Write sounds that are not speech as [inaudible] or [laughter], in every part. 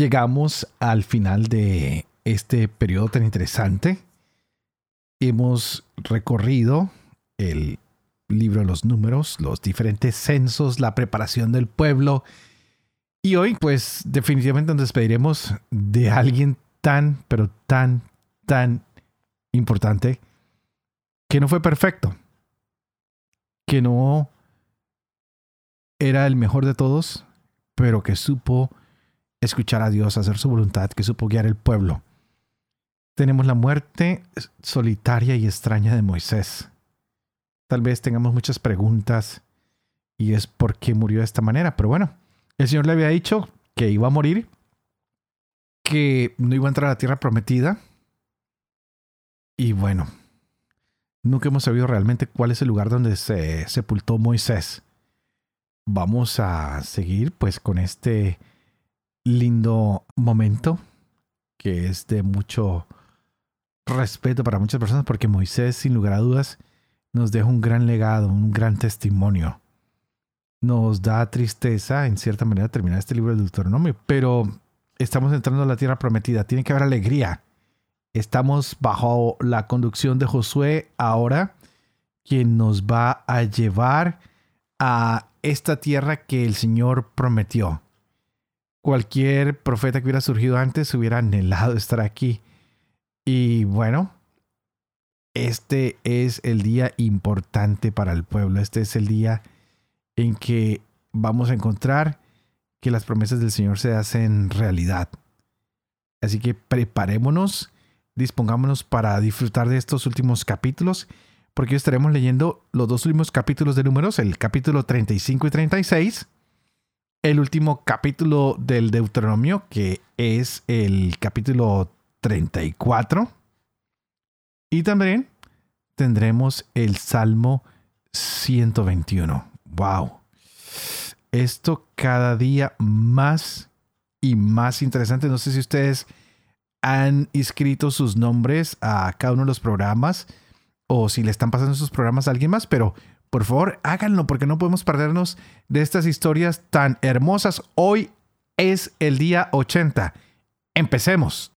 llegamos al final de este periodo tan interesante. Hemos recorrido el libro de los números, los diferentes censos, la preparación del pueblo. Y hoy, pues definitivamente nos despediremos de alguien tan, pero tan, tan importante que no fue perfecto, que no era el mejor de todos, pero que supo escuchar a Dios, hacer su voluntad, que supo guiar el pueblo. Tenemos la muerte solitaria y extraña de Moisés. Tal vez tengamos muchas preguntas y es por qué murió de esta manera, pero bueno, el Señor le había dicho que iba a morir, que no iba a entrar a la tierra prometida. Y bueno, nunca hemos sabido realmente cuál es el lugar donde se sepultó Moisés. Vamos a seguir pues con este lindo momento que es de mucho respeto para muchas personas porque Moisés, sin lugar a dudas, nos deja un gran legado, un gran testimonio. Nos da tristeza, en cierta manera, terminar este libro del Deuteronomio, pero estamos entrando a la tierra prometida. Tiene que haber alegría. Estamos bajo la conducción de Josué ahora, quien nos va a llevar a esta tierra que el Señor prometió cualquier profeta que hubiera surgido antes hubiera anhelado estar aquí. Y bueno, este es el día importante para el pueblo. Este es el día en que vamos a encontrar que las promesas del Señor se hacen realidad. Así que preparémonos, dispongámonos para disfrutar de estos últimos capítulos, porque hoy estaremos leyendo los dos últimos capítulos de números, el capítulo 35 y 36 el último capítulo del Deuteronomio, que es el capítulo 34. Y también tendremos el Salmo 121. ¡Wow! Esto cada día más y más interesante. No sé si ustedes han inscrito sus nombres a cada uno de los programas o si le están pasando sus programas a alguien más, pero por favor, háganlo porque no podemos perdernos de estas historias tan hermosas. Hoy es el día 80. Empecemos.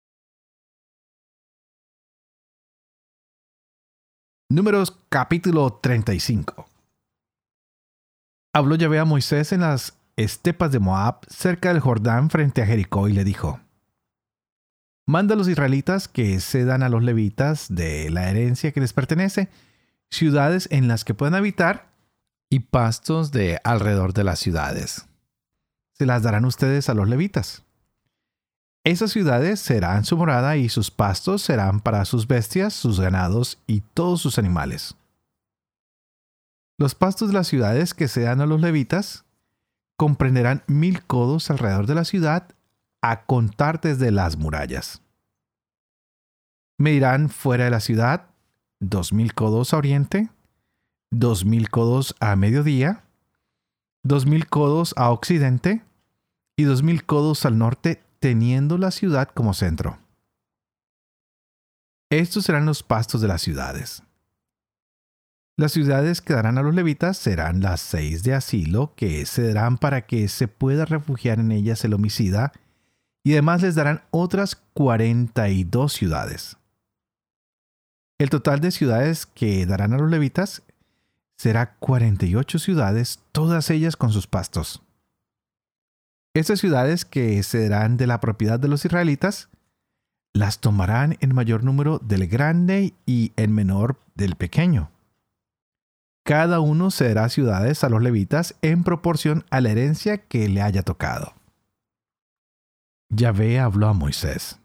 Números capítulo 35. Habló Yahvé a Moisés en las estepas de Moab, cerca del Jordán, frente a Jericó, y le dijo: Manda a los israelitas que cedan a los levitas de la herencia que les pertenece ciudades en las que puedan habitar y pastos de alrededor de las ciudades. Se las darán ustedes a los levitas. Esas ciudades serán su morada y sus pastos serán para sus bestias, sus ganados y todos sus animales. Los pastos de las ciudades que se dan a los levitas comprenderán mil codos alrededor de la ciudad a contar desde las murallas. Medirán fuera de la ciudad 2.000 codos a oriente, 2.000 codos a mediodía, 2.000 codos a occidente y 2.000 codos al norte, teniendo la ciudad como centro. Estos serán los pastos de las ciudades. Las ciudades que darán a los levitas serán las seis de asilo que se darán para que se pueda refugiar en ellas el homicida, y además les darán otras 42 ciudades. El total de ciudades que darán a los levitas será 48 ciudades, todas ellas con sus pastos. Estas ciudades que serán de la propiedad de los israelitas, las tomarán en mayor número del grande y en menor del pequeño. Cada uno será ciudades a los levitas en proporción a la herencia que le haya tocado. Yahvé habló a Moisés.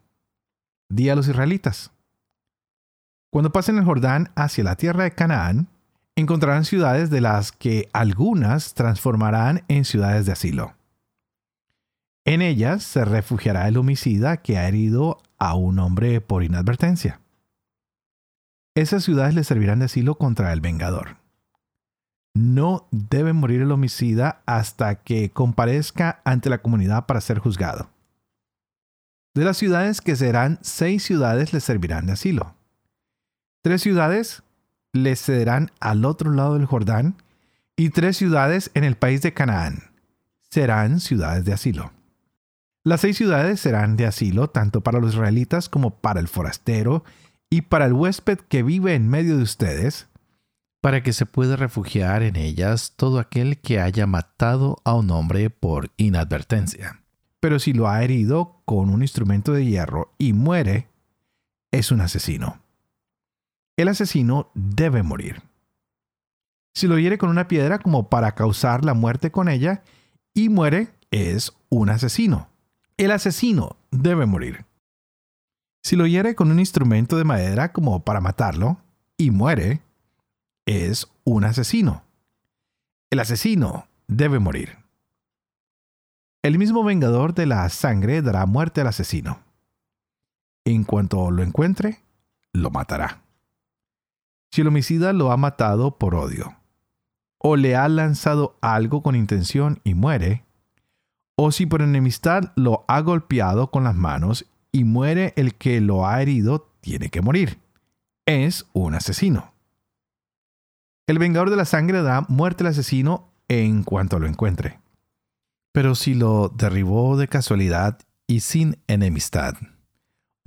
Di a los israelitas, cuando pasen el Jordán hacia la tierra de Canaán, encontrarán ciudades de las que algunas transformarán en ciudades de asilo. En ellas se refugiará el homicida que ha herido a un hombre por inadvertencia. Esas ciudades le servirán de asilo contra el vengador. No debe morir el homicida hasta que comparezca ante la comunidad para ser juzgado. De las ciudades que serán, seis ciudades le servirán de asilo. Tres ciudades le cederán al otro lado del Jordán y tres ciudades en el país de Canaán serán ciudades de asilo. Las seis ciudades serán de asilo tanto para los israelitas como para el forastero y para el huésped que vive en medio de ustedes, para que se pueda refugiar en ellas todo aquel que haya matado a un hombre por inadvertencia. Pero si lo ha herido con un instrumento de hierro y muere, es un asesino. El asesino debe morir. Si lo hiere con una piedra como para causar la muerte con ella y muere, es un asesino. El asesino debe morir. Si lo hiere con un instrumento de madera como para matarlo y muere, es un asesino. El asesino debe morir. El mismo vengador de la sangre dará muerte al asesino. En cuanto lo encuentre, lo matará. Si el homicida lo ha matado por odio, o le ha lanzado algo con intención y muere, o si por enemistad lo ha golpeado con las manos y muere el que lo ha herido, tiene que morir. Es un asesino. El vengador de la sangre dará muerte al asesino en cuanto lo encuentre. Pero si lo derribó de casualidad y sin enemistad,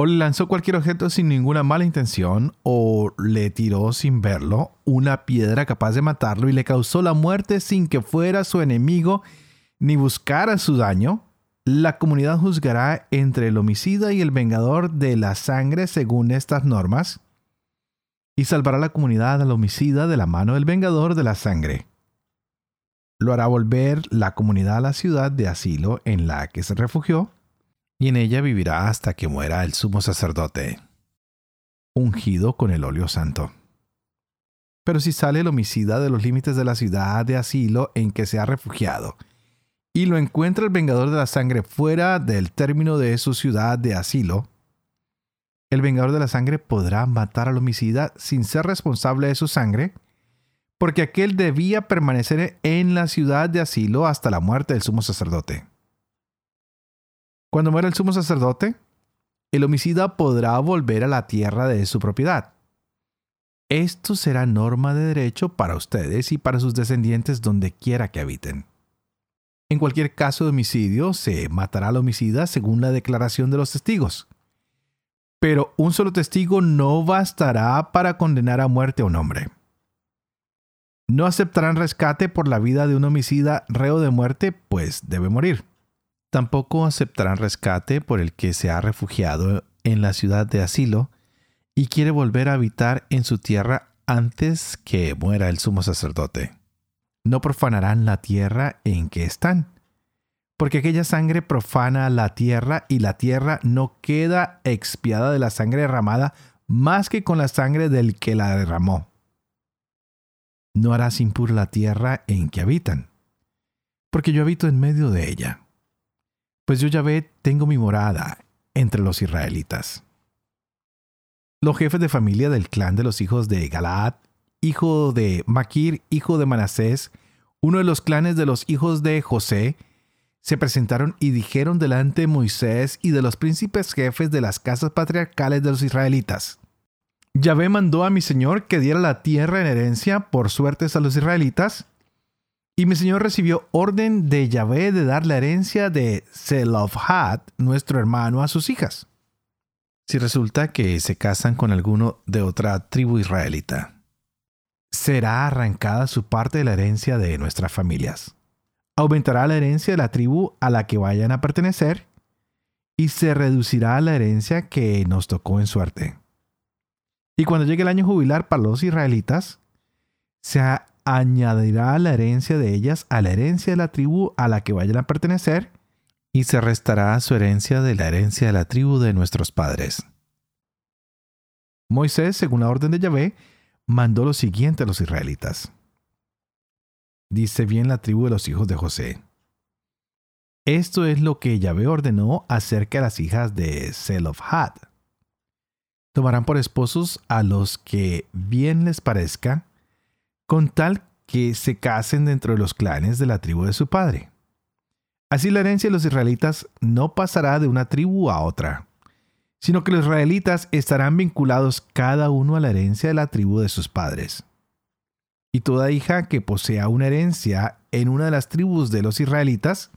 o le lanzó cualquier objeto sin ninguna mala intención, o le tiró sin verlo una piedra capaz de matarlo y le causó la muerte sin que fuera su enemigo ni buscara su daño, la comunidad juzgará entre el homicida y el vengador de la sangre según estas normas, y salvará la comunidad al homicida de la mano del vengador de la sangre. Lo hará volver la comunidad a la ciudad de asilo en la que se refugió, y en ella vivirá hasta que muera el sumo sacerdote, ungido con el óleo santo. Pero si sale el homicida de los límites de la ciudad de asilo en que se ha refugiado, y lo encuentra el vengador de la sangre fuera del término de su ciudad de asilo, el vengador de la sangre podrá matar al homicida sin ser responsable de su sangre, porque aquel debía permanecer en la ciudad de asilo hasta la muerte del sumo sacerdote. Cuando muera el sumo sacerdote, el homicida podrá volver a la tierra de su propiedad. Esto será norma de derecho para ustedes y para sus descendientes donde quiera que habiten. En cualquier caso de homicidio, se matará al homicida según la declaración de los testigos. Pero un solo testigo no bastará para condenar a muerte a un hombre. No aceptarán rescate por la vida de un homicida reo de muerte, pues debe morir. Tampoco aceptarán rescate por el que se ha refugiado en la ciudad de asilo y quiere volver a habitar en su tierra antes que muera el sumo sacerdote no profanarán la tierra en que están. Porque aquella sangre profana la tierra y la tierra no queda expiada de la sangre derramada más que con la sangre del que la derramó. No harás impura la tierra en que habitan, porque yo habito en medio de ella. Pues yo ya ve, tengo mi morada entre los israelitas. Los jefes de familia del clan de los hijos de Galaad hijo de Maquir, hijo de Manasés, uno de los clanes de los hijos de José, se presentaron y dijeron delante de Moisés y de los príncipes jefes de las casas patriarcales de los israelitas. Yahvé mandó a mi señor que diera la tierra en herencia por suertes a los israelitas, y mi señor recibió orden de Yahvé de dar la herencia de Zelofhad, nuestro hermano, a sus hijas. Si resulta que se casan con alguno de otra tribu israelita será arrancada su parte de la herencia de nuestras familias. Aumentará la herencia de la tribu a la que vayan a pertenecer y se reducirá la herencia que nos tocó en suerte. Y cuando llegue el año jubilar para los israelitas, se añadirá la herencia de ellas a la herencia de la tribu a la que vayan a pertenecer y se restará su herencia de la herencia de la tribu de nuestros padres. Moisés, según la orden de Yahvé, mandó lo siguiente a los israelitas. Dice bien la tribu de los hijos de José. Esto es lo que Yahvé ordenó acerca de las hijas de Zelofhad. Tomarán por esposos a los que bien les parezca, con tal que se casen dentro de los clanes de la tribu de su padre. Así la herencia de los israelitas no pasará de una tribu a otra, sino que los israelitas estarán vinculados cada uno a la herencia de la tribu de sus padres. Y toda hija que posea una herencia en una de las tribus de los israelitas,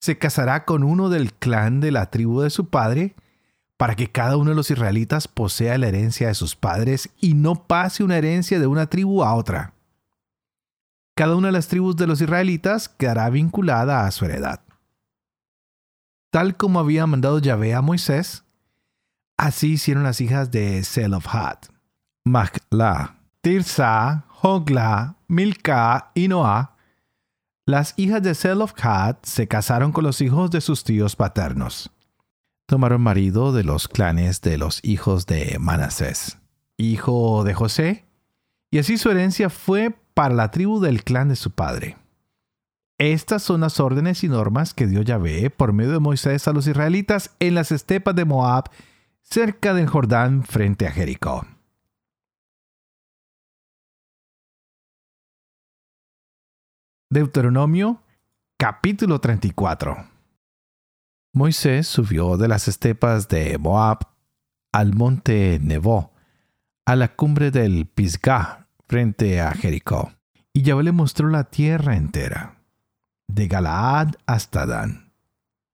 se casará con uno del clan de la tribu de su padre, para que cada uno de los israelitas posea la herencia de sus padres y no pase una herencia de una tribu a otra cada una de las tribus de los israelitas quedará vinculada a su heredad. Tal como había mandado Yahvé a Moisés, así hicieron las hijas de Zelofhad, Machla, Tirsa, Hogla, Milka y Noah. Las hijas de Zelofhad se casaron con los hijos de sus tíos paternos. Tomaron marido de los clanes de los hijos de Manasés, hijo de José, y así su herencia fue para la tribu del clan de su padre. Estas son las órdenes y normas que dio Yahvé por medio de Moisés a los israelitas en las estepas de Moab, cerca del Jordán, frente a Jericó. Deuteronomio capítulo 34 Moisés subió de las estepas de Moab al monte Nebo, a la cumbre del Pisgah, frente a Jericó. Y Yahvé le mostró la tierra entera, de Galaad hasta Dan,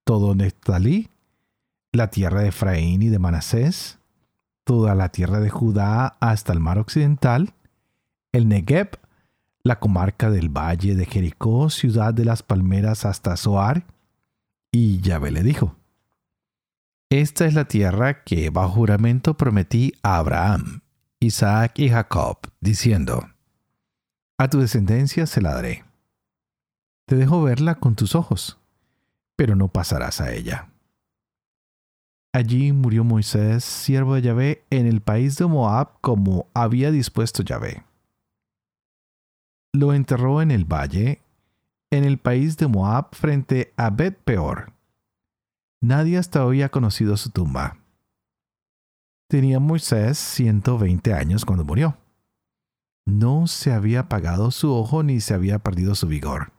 todo Neftalí, la tierra de Efraín y de Manasés, toda la tierra de Judá hasta el mar occidental, el Negev, la comarca del valle de Jericó, ciudad de las palmeras hasta Zoar. Y Yahvé le dijo, Esta es la tierra que bajo juramento prometí a Abraham, Isaac y Jacob, diciendo, A tu descendencia se la daré. Te dejo verla con tus ojos, pero no pasarás a ella. Allí murió Moisés, siervo de Yahvé, en el país de Moab, como había dispuesto Yahvé. Lo enterró en el valle, en el país de Moab, frente a Bet Peor. Nadie hasta hoy ha conocido su tumba. Tenía Moisés 120 años cuando murió. No se había apagado su ojo ni se había perdido su vigor.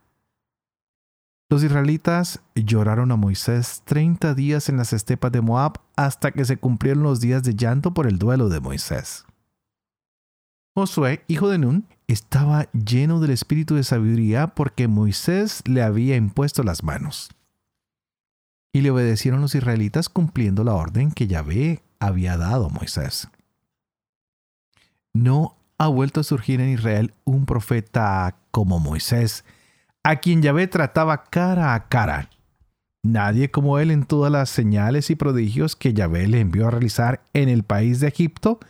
Los israelitas lloraron a Moisés 30 días en las estepas de Moab hasta que se cumplieron los días de llanto por el duelo de Moisés. Josué, hijo de Nun, estaba lleno del espíritu de sabiduría porque Moisés le había impuesto las manos. Y le obedecieron los israelitas cumpliendo la orden que Yahvé había dado Moisés. No ha vuelto a surgir en Israel un profeta como Moisés, a quien Yahvé trataba cara a cara. Nadie como él en todas las señales y prodigios que Yahvé le envió a realizar en el país de Egipto,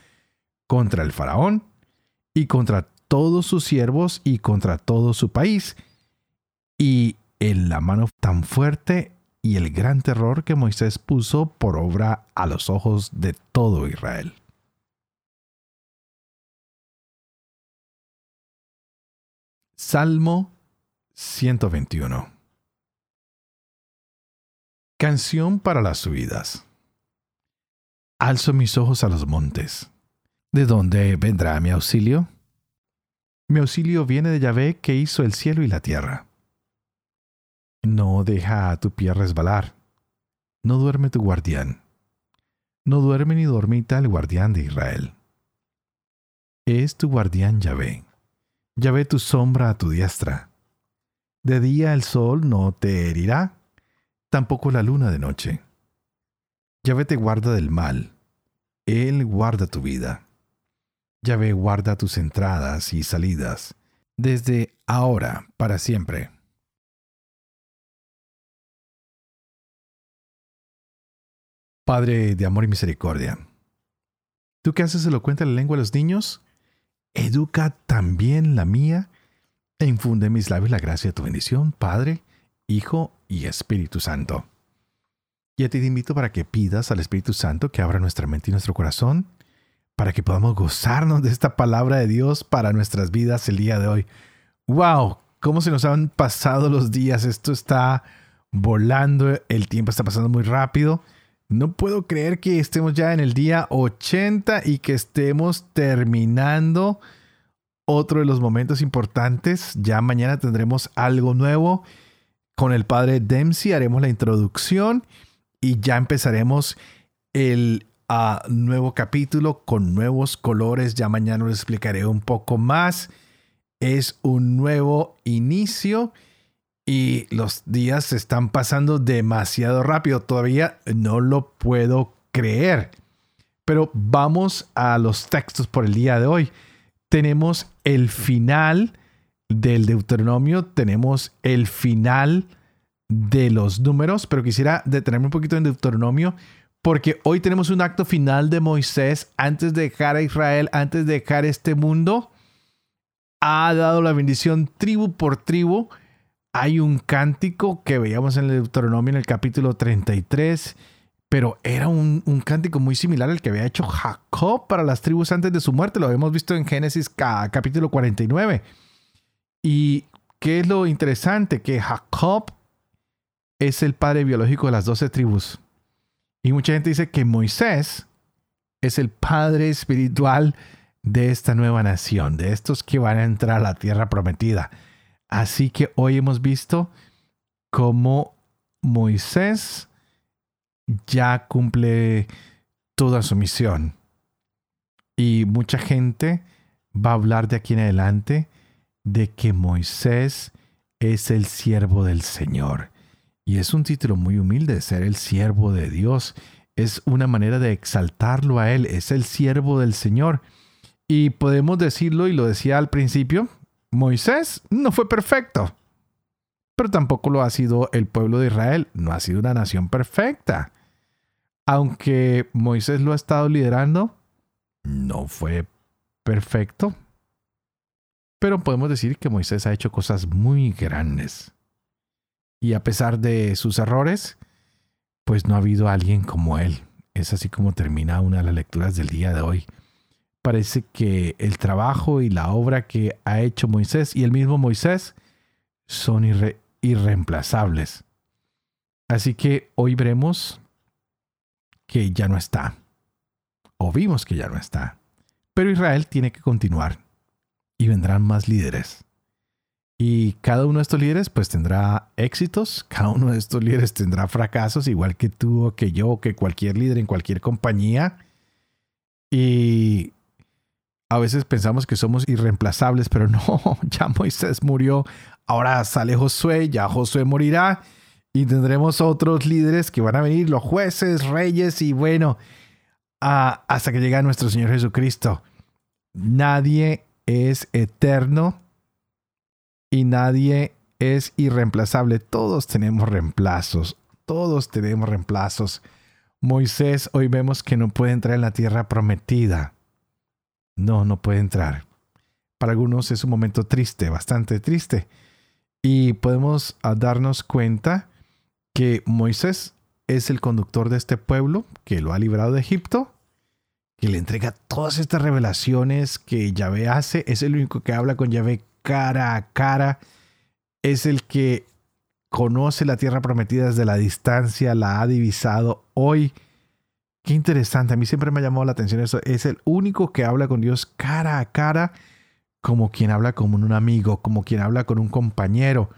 contra el faraón y contra todos sus siervos y contra todo su país, y en la mano tan fuerte y el gran terror que Moisés puso por obra a los ojos de todo Israel. Salmo 121 Canción para las subidas. Alzo mis ojos a los montes. ¿De dónde vendrá mi auxilio? Mi auxilio viene de Yahvé que hizo el cielo y la tierra. No deja a tu pie resbalar. No duerme tu guardián. No duerme ni dormita el guardián de Israel. Es tu guardián Yahvé. Yahvé tu sombra a tu diestra. De día el sol no te herirá, tampoco la luna de noche. Yahvé te guarda del mal. Él guarda tu vida. Yahvé guarda tus entradas y salidas, desde ahora para siempre. Padre de amor y misericordia, tú que haces elocuente la lengua de los niños, educa también la mía e infunde en mis labios la gracia de tu bendición, Padre, Hijo y Espíritu Santo. Y a ti te invito para que pidas al Espíritu Santo que abra nuestra mente y nuestro corazón, para que podamos gozarnos de esta palabra de Dios para nuestras vidas el día de hoy. ¡Wow! ¿Cómo se nos han pasado los días? Esto está volando, el tiempo está pasando muy rápido. No puedo creer que estemos ya en el día 80 y que estemos terminando otro de los momentos importantes. Ya mañana tendremos algo nuevo con el padre Dempsey, haremos la introducción y ya empezaremos el ah, nuevo capítulo con nuevos colores. Ya mañana les explicaré un poco más. Es un nuevo inicio y los días se están pasando demasiado rápido. Todavía no lo puedo creer. Pero vamos a los textos por el día de hoy. Tenemos el final del Deuteronomio, tenemos el final de los números, pero quisiera detenerme un poquito en Deuteronomio porque hoy tenemos un acto final de Moisés antes de dejar a Israel, antes de dejar este mundo. Ha dado la bendición tribu por tribu hay un cántico que veíamos en el Deuteronomio en el capítulo 33, pero era un, cántico muy similar al que había hecho Jacob para las tribus antes de su muerte. Lo habíamos visto en Génesis capítulo 49. Y qué es lo interesante, que Jacob es el padre biológico de las doce tribus. Y mucha gente dice que Moisés es el padre espiritual de esta nueva nación, de estos que van a entrar a la tierra prometida. Así que hoy hemos visto cómo Moisés ya cumple toda su misión. Y mucha gente va a hablar de aquí en adelante de que Moisés es el siervo del Señor. Y es un título muy humilde, ser el siervo de Dios. Es una manera de exaltarlo a Él, es el siervo del Señor. Y podemos decirlo, y lo decía al principio, Moisés no fue perfecto, pero tampoco lo ha sido el pueblo de Israel, no ha sido una nación perfecta. Aunque Moisés lo ha estado liderando, no fue perfecto. Pero podemos decir que Moisés ha hecho cosas muy grandes. Y a pesar de sus errores, pues no ha habido alguien como él. Es así como termina una de las lecturas del día de hoy parece que el trabajo y la obra que ha hecho Moisés y el mismo Moisés son irreemplazables. Así que hoy veremos que ya no está. O vimos que ya no está. Pero Israel tiene que continuar. Y vendrán más líderes. Y cada uno de estos líderes pues tendrá éxitos, cada uno de estos líderes tendrá fracasos, igual que tú o que yo o que cualquier líder en cualquier compañía. Y a veces pensamos que somos irreemplazables, pero [laughs] no, ya Moisés murió, ahora sale Josué, ya Josué morirá y tendremos otros líderes que van a venir, los jueces, reyes y bueno, hasta que llegue nuestro Señor Jesucristo. Nadie es eterno y nadie es irreemplazable. Todos tenemos reemplazos, todos tenemos reemplazos. Moisés hoy vemos que no puede entrar en la tierra prometida no, no puede entrar. Para algunos es un momento triste, bastante triste. Y podemos ah, darnos cuenta que Moisés es el conductor de este pueblo que lo ha librado de Egipto, que le entrega todas estas revelaciones que Yahvé hace, es el único que habla con Yahvé cara a cara, es el que conoce la tierra prometida desde la distancia, la ha divisado hoy Qué interesante, a mí siempre me ha llamado la atención eso. Es el único que habla con Dios cara a cara, como quien habla con un amigo, como quien habla con un compañero.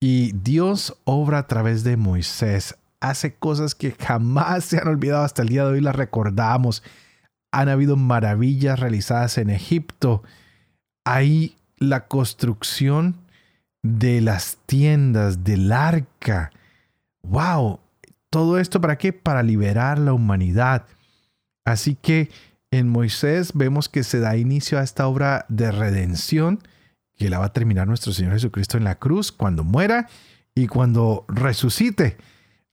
Y Dios obra a través de Moisés, hace cosas que jamás se han olvidado hasta el día de hoy, las recordamos. Han habido maravillas realizadas en Egipto. Hay la construcción de las tiendas, del arca. ¡Wow! ¿Todo esto para qué? Para liberar la humanidad. Así que en Moisés vemos que se da inicio a esta obra de redención que la va a terminar nuestro Señor Jesucristo en la cruz cuando muera y cuando resucite.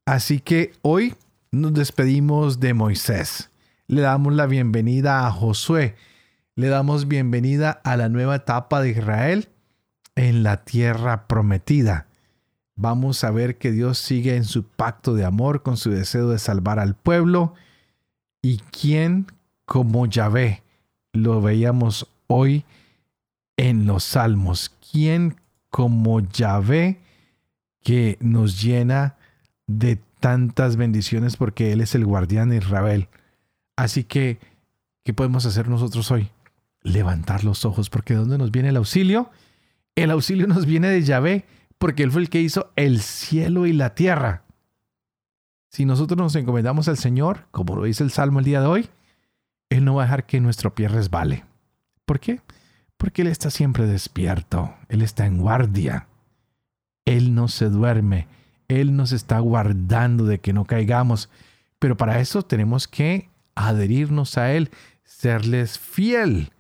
Así que hoy nos despedimos de Moisés. Le damos la bienvenida a Josué. Le damos bienvenida a la nueva etapa de Israel en la tierra prometida vamos a ver que Dios sigue en su pacto de amor con su deseo de salvar al pueblo. ¿Y quién como Yahvé? Lo veíamos hoy en los salmos. ¿Quién como Yahvé que nos llena de tantas bendiciones porque Él es el guardián de Israel. Así que, ¿qué podemos hacer nosotros hoy? Levantar los ojos, porque ¿de dónde nos viene el auxilio? El auxilio nos viene de Yahvé, porque Él fue el que hizo el cielo y la tierra. Si nosotros nos encomendamos al Señor, como lo dice el Salmo el día de hoy, Él no va a dejar que nuestro pie resbale. ¿Por qué? Porque Él está siempre despierto, Él está en guardia, Él no se duerme, Él nos está guardando de que no caigamos. Pero para eso tenemos que adherirnos a Él, serles fiel.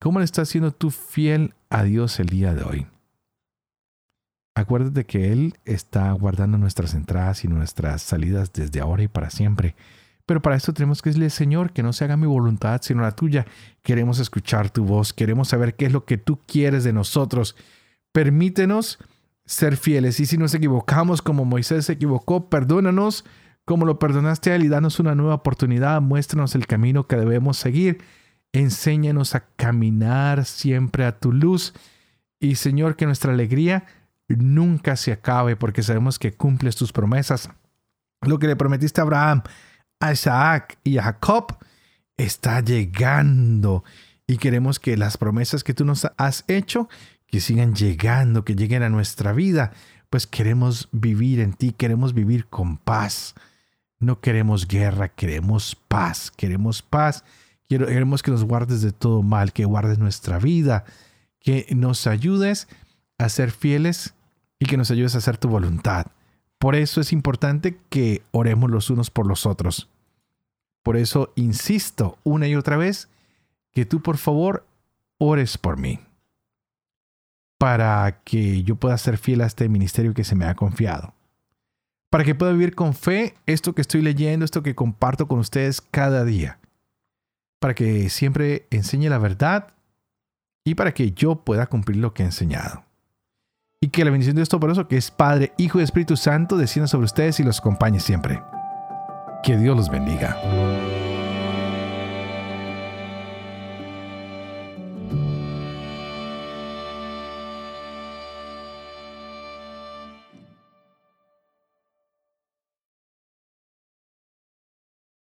¿Cómo le estás siendo tú fiel a Dios el día de hoy? Acuérdate que Él está guardando nuestras entradas y nuestras salidas desde ahora y para siempre. Pero para esto tenemos que decirle, Señor, que no se haga mi voluntad sino la tuya. Queremos escuchar tu voz, queremos saber qué es lo que tú quieres de nosotros. Permítenos ser fieles y si nos equivocamos como Moisés se equivocó, perdónanos como lo perdonaste a él y danos una nueva oportunidad, muéstranos el camino que debemos seguir. Enséñanos a caminar siempre a tu luz y Señor, que nuestra alegría nunca se acabe porque sabemos que cumples tus promesas. Lo que le prometiste a Abraham, a Isaac y a Jacob está llegando y queremos que las promesas que tú nos has hecho que sigan llegando, que lleguen a nuestra vida, pues queremos vivir en ti, queremos vivir con paz. No queremos guerra, queremos paz, queremos paz. Queremos que nos guardes de todo mal, que guardes nuestra vida, que nos ayudes a ser fieles y que nos ayudes a hacer tu voluntad. Por eso es importante que oremos los unos por los otros. Por eso insisto una y otra vez que tú por favor ores por mí. Para que yo pueda ser fiel a este ministerio que se me ha confiado. Para que pueda vivir con fe esto que estoy leyendo, esto que comparto con ustedes cada día. Para que siempre enseñe la verdad y para que yo pueda cumplir lo que he enseñado y que la bendición de Dios Todopoderoso, que es Padre, Hijo y Espíritu Santo, descienda sobre ustedes y los acompañe siempre. Que Dios los bendiga.